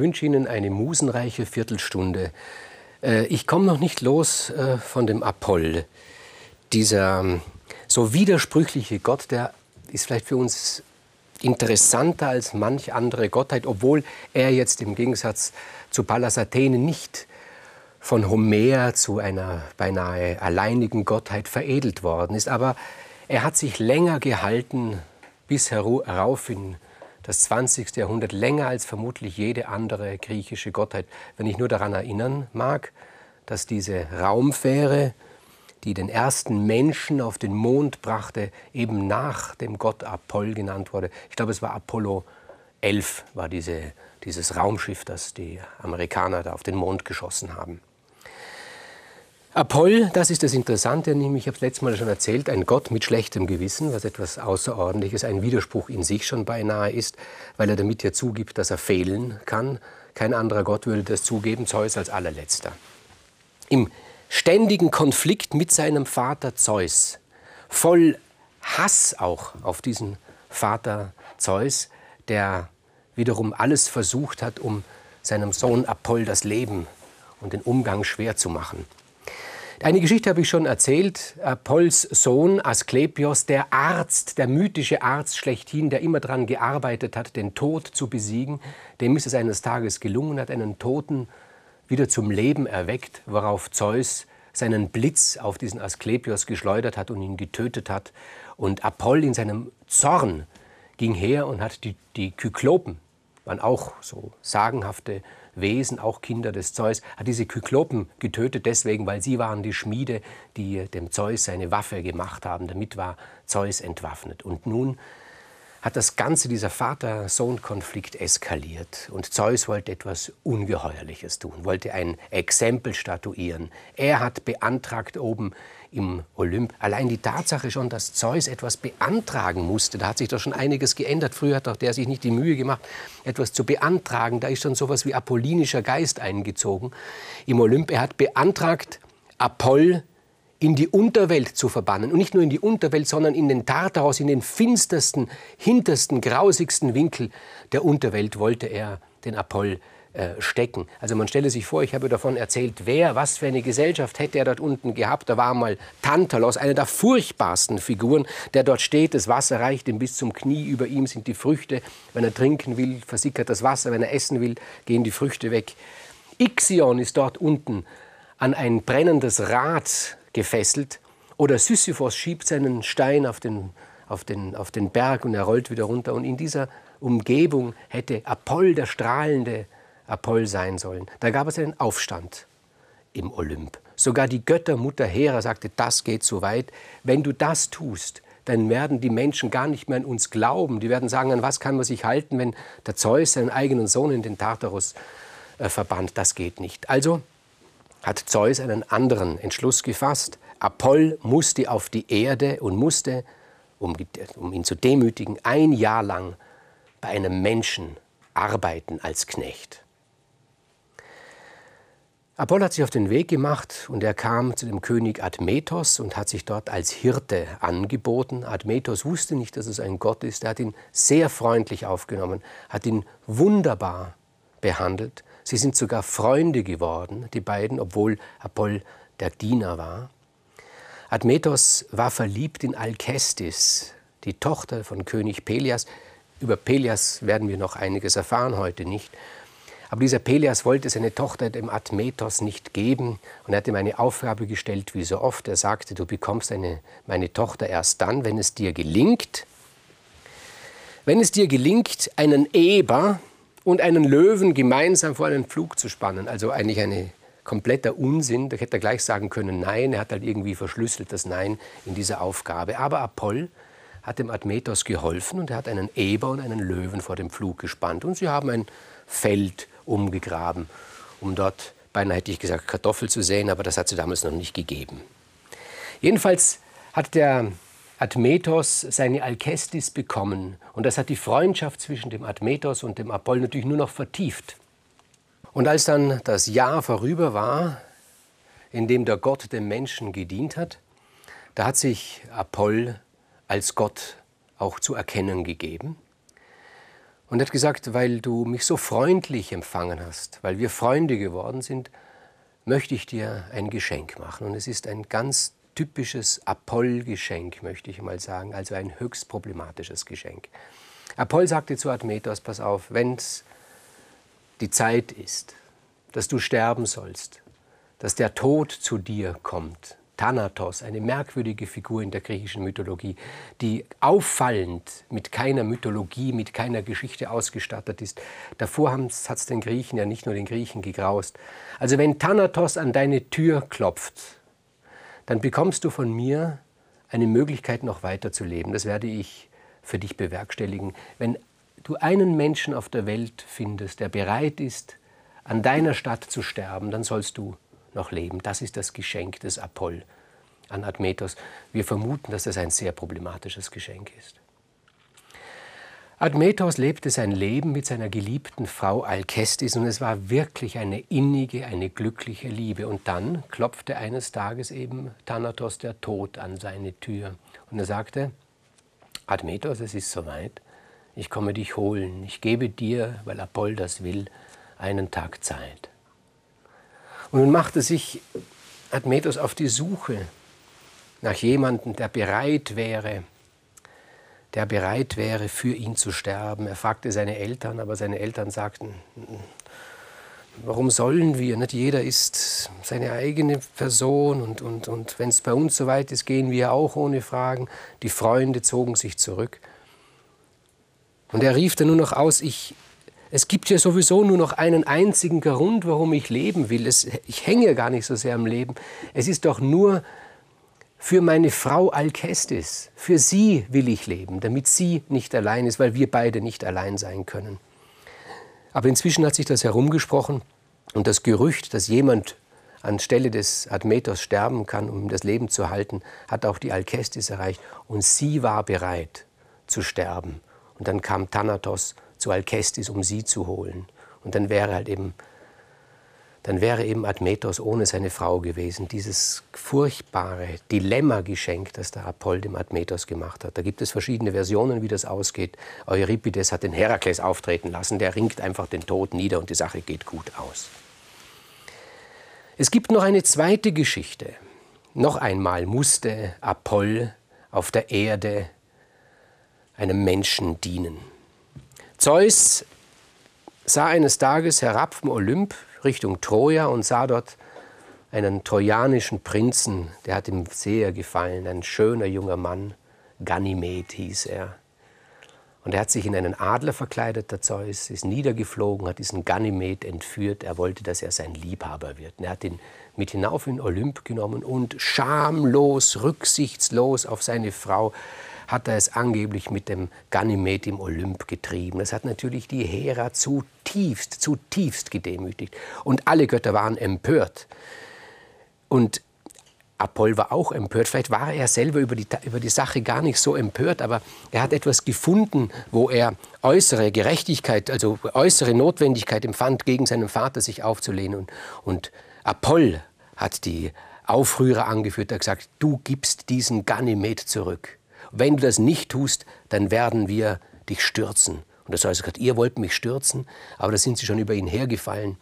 Wünsche Ihnen eine musenreiche Viertelstunde. Äh, ich komme noch nicht los äh, von dem Apoll. Dieser ähm, so widersprüchliche Gott, der ist vielleicht für uns interessanter als manch andere Gottheit, obwohl er jetzt im Gegensatz zu Pallas Athene nicht von Homer zu einer beinahe alleinigen Gottheit veredelt worden ist. Aber er hat sich länger gehalten bis herauf in das 20. Jahrhundert, länger als vermutlich jede andere griechische Gottheit. Wenn ich nur daran erinnern mag, dass diese Raumfähre, die den ersten Menschen auf den Mond brachte, eben nach dem Gott Apoll genannt wurde. Ich glaube, es war Apollo 11, war diese, dieses Raumschiff, das die Amerikaner da auf den Mond geschossen haben. Apoll, das ist das Interessante, nämlich, ich habe es letztes Mal schon erzählt, ein Gott mit schlechtem Gewissen, was etwas Außerordentliches, ein Widerspruch in sich schon beinahe ist, weil er damit ja zugibt, dass er fehlen kann. Kein anderer Gott würde das zugeben, Zeus als allerletzter. Im ständigen Konflikt mit seinem Vater Zeus, voll Hass auch auf diesen Vater Zeus, der wiederum alles versucht hat, um seinem Sohn Apoll das Leben und den Umgang schwer zu machen. Eine Geschichte habe ich schon erzählt. Apolls Sohn Asklepios, der Arzt, der mythische Arzt schlechthin, der immer daran gearbeitet hat, den Tod zu besiegen, dem ist es eines Tages gelungen, hat einen Toten wieder zum Leben erweckt, worauf Zeus seinen Blitz auf diesen Asklepios geschleudert hat und ihn getötet hat. Und Apoll in seinem Zorn ging her und hat die, die Kyklopen, waren auch so sagenhafte Wesen, auch Kinder des Zeus, hat diese Kyklopen getötet, deswegen, weil sie waren die Schmiede, die dem Zeus seine Waffe gemacht haben. Damit war Zeus entwaffnet. Und nun hat das Ganze, dieser Vater-Sohn-Konflikt eskaliert. Und Zeus wollte etwas Ungeheuerliches tun, wollte ein Exempel statuieren. Er hat beantragt oben im Olymp. Allein die Tatsache schon, dass Zeus etwas beantragen musste, da hat sich doch schon einiges geändert. Früher hat doch der sich nicht die Mühe gemacht, etwas zu beantragen. Da ist schon sowas wie apollinischer Geist eingezogen im Olymp. Er hat beantragt, Apoll in die Unterwelt zu verbannen. Und nicht nur in die Unterwelt, sondern in den Tartarus, in den finstersten, hintersten, grausigsten Winkel der Unterwelt wollte er den Apoll äh, stecken. Also man stelle sich vor, ich habe davon erzählt, wer, was für eine Gesellschaft hätte er dort unten gehabt. Da war mal Tantalos, eine der furchtbarsten Figuren, der dort steht. Das Wasser reicht ihm bis zum Knie. Über ihm sind die Früchte. Wenn er trinken will, versickert das Wasser. Wenn er essen will, gehen die Früchte weg. Ixion ist dort unten an ein brennendes Rad gefesselt. Oder Sisyphos schiebt seinen Stein auf den, auf, den, auf den Berg und er rollt wieder runter. Und in dieser Umgebung hätte Apoll, der strahlende Apoll sein sollen. Da gab es einen Aufstand im Olymp. Sogar die Göttermutter Hera sagte, das geht zu weit. Wenn du das tust, dann werden die Menschen gar nicht mehr an uns glauben. Die werden sagen, an was kann man sich halten, wenn der Zeus seinen eigenen Sohn in den Tartarus äh, verbannt. Das geht nicht. Also hat Zeus einen anderen Entschluss gefasst. Apoll musste auf die Erde und musste, um, um ihn zu demütigen, ein Jahr lang bei einem Menschen arbeiten als Knecht. Apoll hat sich auf den Weg gemacht und er kam zu dem König Admetos und hat sich dort als Hirte angeboten. Admetos wusste nicht, dass es ein Gott ist. Er hat ihn sehr freundlich aufgenommen, hat ihn wunderbar behandelt Sie sind sogar Freunde geworden, die beiden, obwohl Apoll der Diener war. Admetos war verliebt in Alkestis, die Tochter von König Pelias. Über Pelias werden wir noch einiges erfahren, heute nicht. Aber dieser Pelias wollte seine Tochter dem Admetos nicht geben und er hat ihm eine Aufgabe gestellt, wie so oft. Er sagte, du bekommst eine, meine Tochter erst dann, wenn es dir gelingt, wenn es dir gelingt, einen Eber, und einen Löwen gemeinsam vor einen Pflug zu spannen. Also eigentlich ein kompletter Unsinn. Da hätte er gleich sagen können, nein. Er hat halt irgendwie verschlüsselt das Nein in dieser Aufgabe. Aber Apoll hat dem Admetos geholfen und er hat einen Eber und einen Löwen vor dem Pflug gespannt. Und sie haben ein Feld umgegraben, um dort, beinahe hätte ich gesagt, Kartoffel zu säen, aber das hat es damals noch nicht gegeben. Jedenfalls hat der Admetos seine Alkestis bekommen. Und das hat die Freundschaft zwischen dem Admetos und dem Apoll natürlich nur noch vertieft. Und als dann das Jahr vorüber war, in dem der Gott dem Menschen gedient hat, da hat sich Apoll als Gott auch zu erkennen gegeben. Und hat gesagt, weil du mich so freundlich empfangen hast, weil wir Freunde geworden sind, möchte ich dir ein Geschenk machen. Und es ist ein ganz typisches Apoll-Geschenk, möchte ich mal sagen, also ein höchst problematisches Geschenk. Apoll sagte zu Admetos, pass auf, wenn es die Zeit ist, dass du sterben sollst, dass der Tod zu dir kommt, Thanatos, eine merkwürdige Figur in der griechischen Mythologie, die auffallend mit keiner Mythologie, mit keiner Geschichte ausgestattet ist. Davor hat es den Griechen ja nicht nur den Griechen gegraust. Also wenn Thanatos an deine Tür klopft, dann bekommst du von mir eine Möglichkeit, noch weiter zu leben. Das werde ich für dich bewerkstelligen. Wenn du einen Menschen auf der Welt findest, der bereit ist, an deiner Stadt zu sterben, dann sollst du noch leben. Das ist das Geschenk des Apoll an Admetos. Wir vermuten, dass das ein sehr problematisches Geschenk ist. Admetos lebte sein Leben mit seiner geliebten Frau Alkestis und es war wirklich eine innige, eine glückliche Liebe. Und dann klopfte eines Tages eben Thanatos der Tod an seine Tür und er sagte, Admetos, es ist soweit, ich komme dich holen, ich gebe dir, weil Apoll das will, einen Tag Zeit. Und nun machte sich Admetos auf die Suche nach jemandem, der bereit wäre, der bereit wäre, für ihn zu sterben. Er fragte seine Eltern, aber seine Eltern sagten, warum sollen wir? Nicht jeder ist seine eigene Person und, und, und wenn es bei uns so weit ist, gehen wir auch ohne Fragen. Die Freunde zogen sich zurück. Und er rief dann nur noch aus, ich, es gibt ja sowieso nur noch einen einzigen Grund, warum ich leben will. Es, ich hänge gar nicht so sehr am Leben. Es ist doch nur für meine Frau Alkestis. Für sie will ich leben, damit sie nicht allein ist, weil wir beide nicht allein sein können. Aber inzwischen hat sich das herumgesprochen und das Gerücht, dass jemand anstelle des Admetos sterben kann, um das Leben zu halten, hat auch die Alkestis erreicht. Und sie war bereit zu sterben. Und dann kam Thanatos zu Alkestis, um sie zu holen. Und dann wäre halt eben, dann wäre eben Admetos ohne seine Frau gewesen. Dieses furchtbare Dilemma-Geschenk, das der Apoll dem Admetos gemacht hat. Da gibt es verschiedene Versionen, wie das ausgeht. Euripides hat den Herakles auftreten lassen, der ringt einfach den Tod nieder und die Sache geht gut aus. Es gibt noch eine zweite Geschichte. Noch einmal musste Apoll auf der Erde einem Menschen dienen. Zeus sah eines Tages herab vom Olymp Richtung Troja und sah dort einen trojanischen Prinzen, der hat ihm sehr gefallen, ein schöner junger Mann, Ganymed hieß er. Und er hat sich in einen Adler verkleidet, der Zeus, ist niedergeflogen, hat diesen Ganymed entführt. Er wollte, dass er sein Liebhaber wird. Und er hat ihn mit hinauf in Olymp genommen und schamlos, rücksichtslos auf seine Frau hat er es angeblich mit dem Ganymed im Olymp getrieben. Das hat natürlich die Hera zutiefst, zutiefst gedemütigt. Und alle Götter waren empört. Und Apoll war auch empört. Vielleicht war er selber über die, über die Sache gar nicht so empört, aber er hat etwas gefunden, wo er äußere Gerechtigkeit, also äußere Notwendigkeit empfand, gegen seinen Vater sich aufzulehnen. Und, und Apoll hat die Aufrührer angeführt, er hat gesagt, du gibst diesen Ganymed zurück. Wenn du das nicht tust, dann werden wir dich stürzen. Und das heißt, ihr wollt mich stürzen, aber da sind sie schon über ihn hergefallen.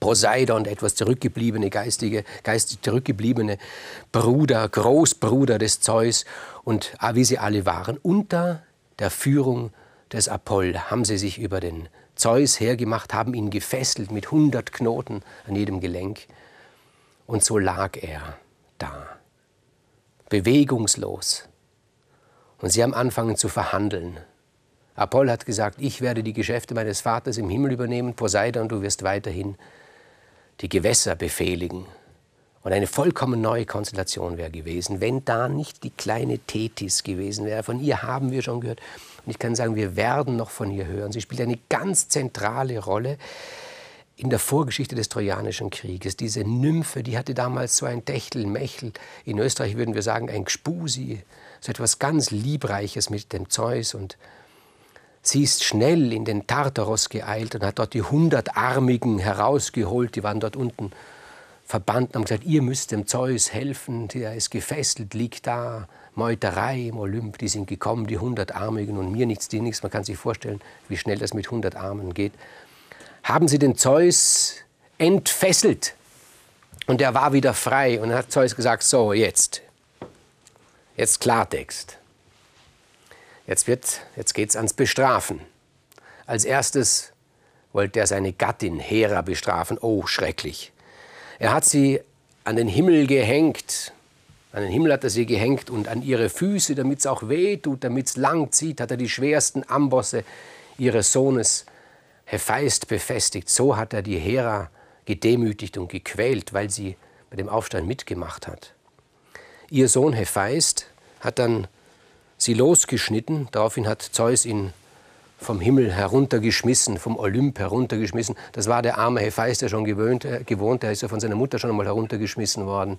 Poseidon, der etwas zurückgebliebene, geistige, geistig zurückgebliebene Bruder, Großbruder des Zeus und ah, wie sie alle waren, unter der Führung des Apoll haben sie sich über den Zeus hergemacht, haben ihn gefesselt mit hundert Knoten an jedem Gelenk. Und so lag er da, bewegungslos, und sie haben angefangen zu verhandeln. Apoll hat gesagt, ich werde die Geschäfte meines Vaters im Himmel übernehmen, Poseidon, du wirst weiterhin die Gewässer befehligen. Und eine vollkommen neue Konstellation wäre gewesen, wenn da nicht die kleine Tethys gewesen wäre. Von ihr haben wir schon gehört. Und ich kann sagen, wir werden noch von ihr hören. Sie spielt eine ganz zentrale Rolle in der Vorgeschichte des Trojanischen Krieges. Diese Nymphe, die hatte damals so ein Techtelmechtel. In Österreich würden wir sagen, ein Gspusi, so etwas ganz Liebreiches mit dem Zeus. Und sie ist schnell in den Tartaros geeilt und hat dort die Hundertarmigen herausgeholt. Die waren dort unten verbanden, haben gesagt, ihr müsst dem Zeus helfen, der ist gefesselt, liegt da, Meuterei im Olymp, die sind gekommen, die hundertarmigen und mir nichts, die nichts. Man kann sich vorstellen, wie schnell das mit hundert Armen geht. Haben sie den Zeus entfesselt und er war wieder frei und dann hat Zeus gesagt, so jetzt, jetzt Klartext. Jetzt, jetzt geht es ans Bestrafen. Als erstes wollte er seine Gattin Hera bestrafen. Oh, schrecklich. Er hat sie an den Himmel gehängt. An den Himmel hat er sie gehängt und an ihre Füße, damit es auch weh tut, damit es lang zieht, hat er die schwersten Ambosse ihres Sohnes Hephaist befestigt. So hat er die Hera gedemütigt und gequält, weil sie bei dem Aufstand mitgemacht hat. Ihr Sohn Hephaist hat dann sie losgeschnitten. Daraufhin hat Zeus ihn vom Himmel heruntergeschmissen, vom Olymp heruntergeschmissen. Das war der arme Hephaist, der schon gewöhnt, äh, gewohnt, der ist ja von seiner Mutter schon einmal heruntergeschmissen worden.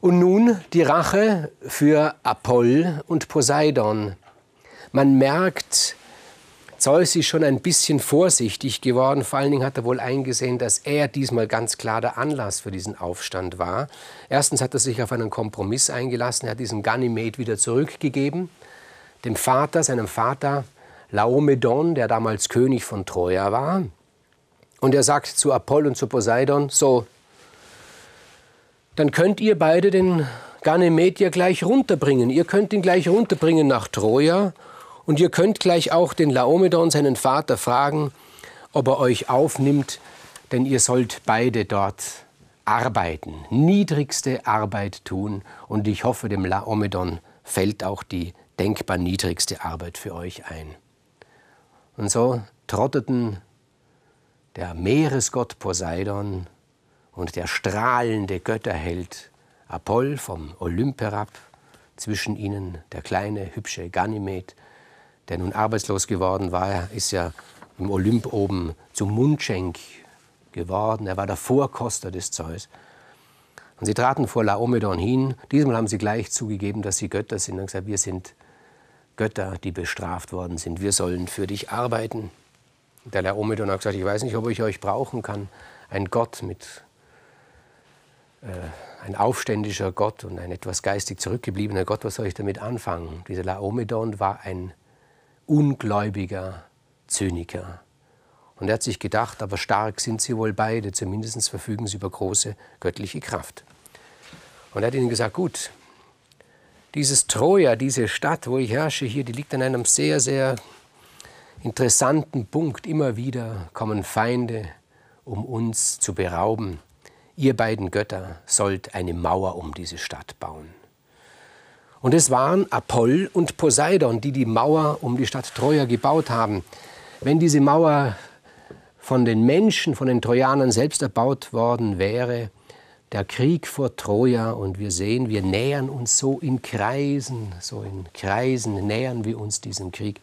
Und nun die Rache für Apoll und Poseidon. Man merkt, Zeus ist schon ein bisschen vorsichtig geworden. Vor allen Dingen hat er wohl eingesehen, dass er diesmal ganz klar der Anlass für diesen Aufstand war. Erstens hat er sich auf einen Kompromiss eingelassen. Er hat diesen Ganymed wieder zurückgegeben. Dem Vater, seinem Vater Laomedon, der damals König von Troja war. Und er sagt zu Apoll und zu Poseidon, so, dann könnt ihr beide den Ganymed ja gleich runterbringen. Ihr könnt ihn gleich runterbringen nach Troja und ihr könnt gleich auch den Laomedon, seinen Vater, fragen, ob er euch aufnimmt, denn ihr sollt beide dort arbeiten, niedrigste Arbeit tun. Und ich hoffe, dem Laomedon fällt auch die denkbar niedrigste Arbeit für euch ein. Und so trotteten der Meeresgott Poseidon und der strahlende Götterheld Apoll vom Olymp herab, zwischen ihnen der kleine, hübsche Ganymed, der nun arbeitslos geworden war. Ist ja im Olymp oben zum Mundschenk geworden. Er war der Vorkoster des Zeus. Und sie traten vor Laomedon hin. Diesmal haben sie gleich zugegeben, dass sie Götter sind und gesagt, wir sind Götter, die bestraft worden sind. Wir sollen für dich arbeiten. Der Laomedon hat gesagt, ich weiß nicht, ob ich euch brauchen kann. Ein Gott mit, äh, ein aufständischer Gott und ein etwas geistig zurückgebliebener Gott, was soll ich damit anfangen? Dieser Laomedon war ein ungläubiger Zyniker. Und er hat sich gedacht, aber stark sind sie wohl beide, zumindest verfügen sie über große göttliche Kraft. Und er hat ihnen gesagt, gut, dieses Troja, diese Stadt, wo ich herrsche hier, die liegt an einem sehr, sehr interessanten Punkt. Immer wieder kommen Feinde, um uns zu berauben. Ihr beiden Götter sollt eine Mauer um diese Stadt bauen. Und es waren Apoll und Poseidon, die die Mauer um die Stadt Troja gebaut haben. Wenn diese Mauer von den Menschen, von den Trojanern selbst erbaut worden wäre, der Krieg vor Troja und wir sehen, wir nähern uns so in Kreisen, so in Kreisen nähern wir uns diesem Krieg.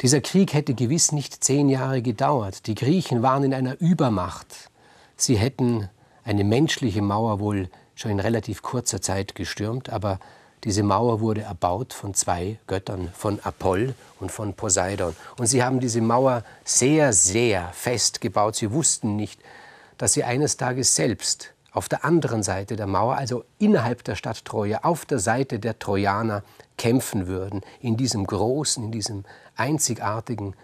Dieser Krieg hätte gewiss nicht zehn Jahre gedauert. Die Griechen waren in einer Übermacht. Sie hätten eine menschliche Mauer wohl schon in relativ kurzer Zeit gestürmt, aber diese Mauer wurde erbaut von zwei Göttern, von Apoll und von Poseidon. Und sie haben diese Mauer sehr, sehr fest gebaut. Sie wussten nicht, dass sie eines Tages selbst auf der anderen Seite der Mauer, also innerhalb der Stadt Troja, auf der Seite der Trojaner kämpfen würden, in diesem großen, in diesem einzigartigen,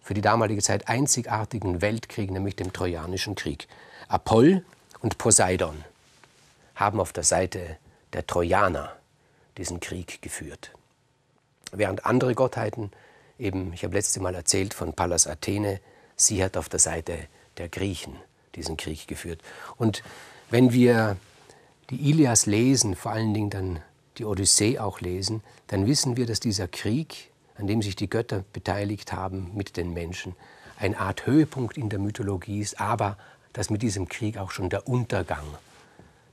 für die damalige Zeit einzigartigen Weltkrieg, nämlich dem Trojanischen Krieg. Apoll und Poseidon haben auf der Seite der Trojaner diesen Krieg geführt. Während andere Gottheiten, eben, ich habe letztes Mal erzählt von Pallas Athene, sie hat auf der Seite der Griechen diesen Krieg geführt. Und wenn wir die Ilias lesen, vor allen Dingen dann die Odyssee auch lesen, dann wissen wir, dass dieser Krieg, an dem sich die Götter beteiligt haben mit den Menschen, eine Art Höhepunkt in der Mythologie ist, aber dass mit diesem Krieg auch schon der Untergang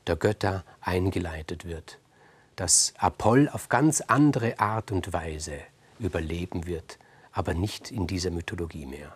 der Götter eingeleitet wird, dass Apoll auf ganz andere Art und Weise überleben wird, aber nicht in dieser Mythologie mehr.